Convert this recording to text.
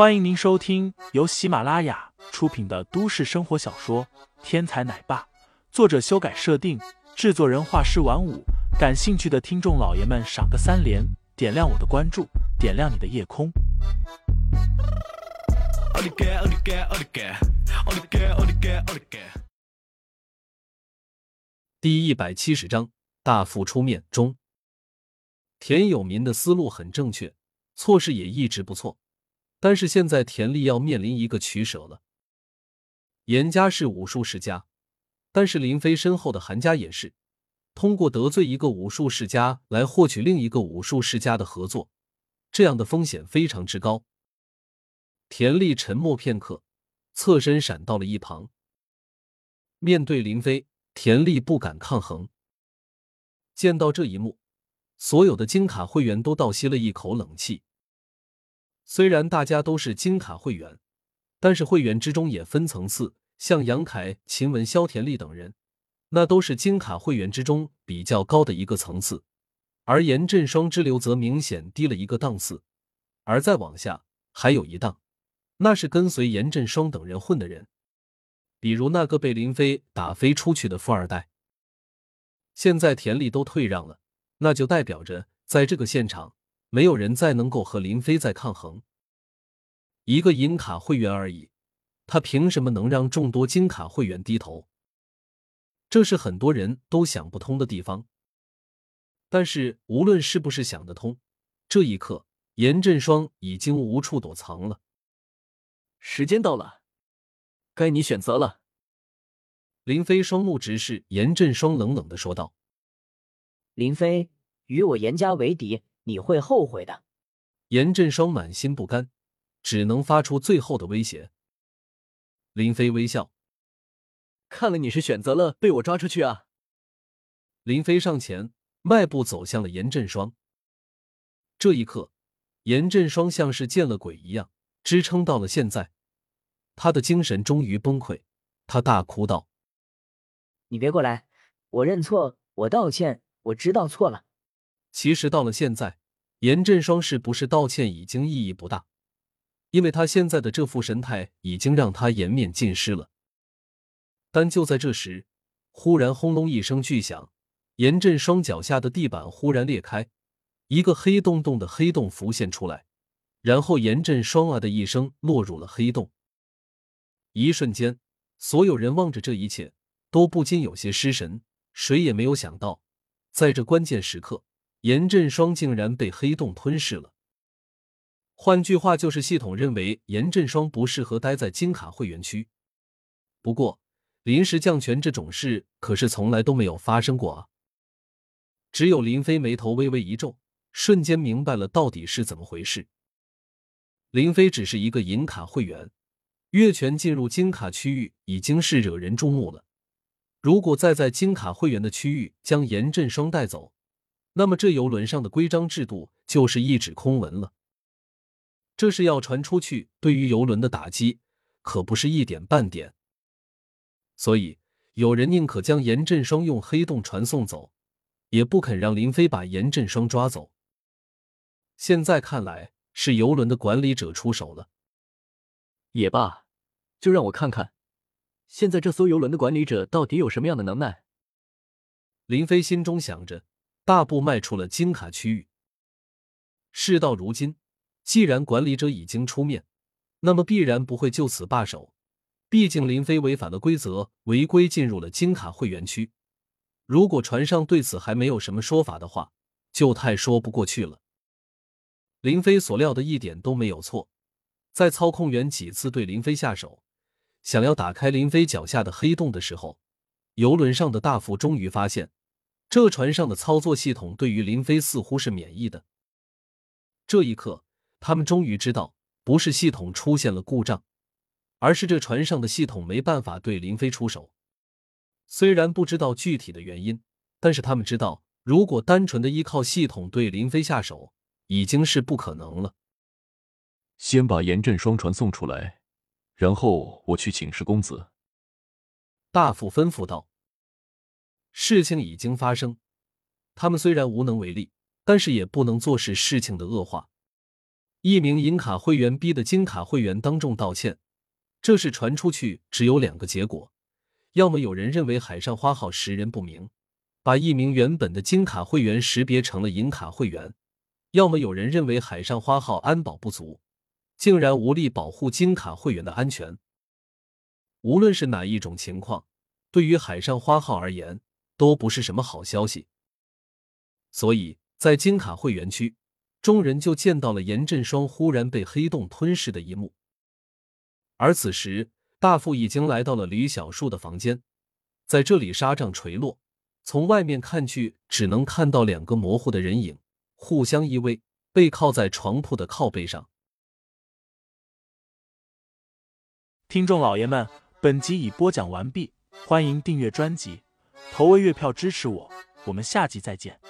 欢迎您收听由喜马拉雅出品的都市生活小说《天才奶爸》，作者修改设定，制作人画师晚舞。感兴趣的听众老爷们，赏个三连，点亮我的关注，点亮你的夜空。第一百七十章大富出面中。田有民的思路很正确，措施也一直不错。但是现在田丽要面临一个取舍了。严家是武术世家，但是林飞身后的韩家也是。通过得罪一个武术世家来获取另一个武术世家的合作，这样的风险非常之高。田丽沉默片刻，侧身闪到了一旁。面对林飞，田丽不敢抗衡。见到这一幕，所有的金卡会员都倒吸了一口冷气。虽然大家都是金卡会员，但是会员之中也分层次，像杨凯、秦文、肖田丽等人，那都是金卡会员之中比较高的一个层次，而严振双之流则明显低了一个档次，而再往下还有一档，那是跟随严振双等人混的人，比如那个被林飞打飞出去的富二代。现在田丽都退让了，那就代表着在这个现场。没有人再能够和林飞再抗衡。一个银卡会员而已，他凭什么能让众多金卡会员低头？这是很多人都想不通的地方。但是无论是不是想得通，这一刻严振双已经无处躲藏了。时间到了，该你选择了。林飞双目直视严振双，冷冷的说道：“林飞，与我严家为敌。”你会后悔的，严振双满心不甘，只能发出最后的威胁。林飞微笑，看了你是选择了被我抓出去啊。林飞上前迈步走向了严振双。这一刻，严振双像是见了鬼一样，支撑到了现在，他的精神终于崩溃，他大哭道：“你别过来，我认错，我道歉，我知道错了。”其实到了现在，严振双是不是道歉已经意义不大，因为他现在的这副神态已经让他颜面尽失了。但就在这时，忽然轰隆一声巨响，严振双脚下的地板忽然裂开，一个黑洞洞的黑洞浮现出来，然后严振双啊的一声落入了黑洞。一瞬间，所有人望着这一切，都不禁有些失神，谁也没有想到，在这关键时刻。严振双竟然被黑洞吞噬了。换句话就是，系统认为严振双不适合待在金卡会员区。不过，临时降权这种事可是从来都没有发生过啊！只有林飞眉头微微一皱，瞬间明白了到底是怎么回事。林飞只是一个银卡会员，越权进入金卡区域已经是惹人注目了。如果再在金卡会员的区域将严振双带走，那么，这游轮上的规章制度就是一纸空文了。这是要传出去，对于游轮的打击可不是一点半点。所以，有人宁可将严振双用黑洞传送走，也不肯让林飞把严振双抓走。现在看来，是游轮的管理者出手了。也罢，就让我看看，现在这艘游轮的管理者到底有什么样的能耐。林飞心中想着。大步迈出了金卡区域。事到如今，既然管理者已经出面，那么必然不会就此罢手。毕竟林飞违反了规则，违规进入了金卡会员区。如果船上对此还没有什么说法的话，就太说不过去了。林飞所料的一点都没有错，在操控员几次对林飞下手，想要打开林飞脚下的黑洞的时候，游轮上的大副终于发现。这船上的操作系统对于林飞似乎是免疫的。这一刻，他们终于知道，不是系统出现了故障，而是这船上的系统没办法对林飞出手。虽然不知道具体的原因，但是他们知道，如果单纯的依靠系统对林飞下手，已经是不可能了。先把严振双船送出来，然后我去请示公子。大副吩咐道。事情已经发生，他们虽然无能为力，但是也不能坐视事情的恶化。一名银卡会员逼得金卡会员当众道歉。这事传出去，只有两个结果：要么有人认为海上花号识人不明，把一名原本的金卡会员识别成了银卡会员；要么有人认为海上花号安保不足，竟然无力保护金卡会员的安全。无论是哪一种情况，对于海上花号而言，都不是什么好消息。所以在金卡会员区，众人就见到了严振双忽然被黑洞吞噬的一幕。而此时，大副已经来到了吕小树的房间，在这里纱帐垂落，从外面看去，只能看到两个模糊的人影互相依偎，背靠在床铺的靠背上。听众老爷们，本集已播讲完毕，欢迎订阅专辑，投喂月票支持我，我们下集再见。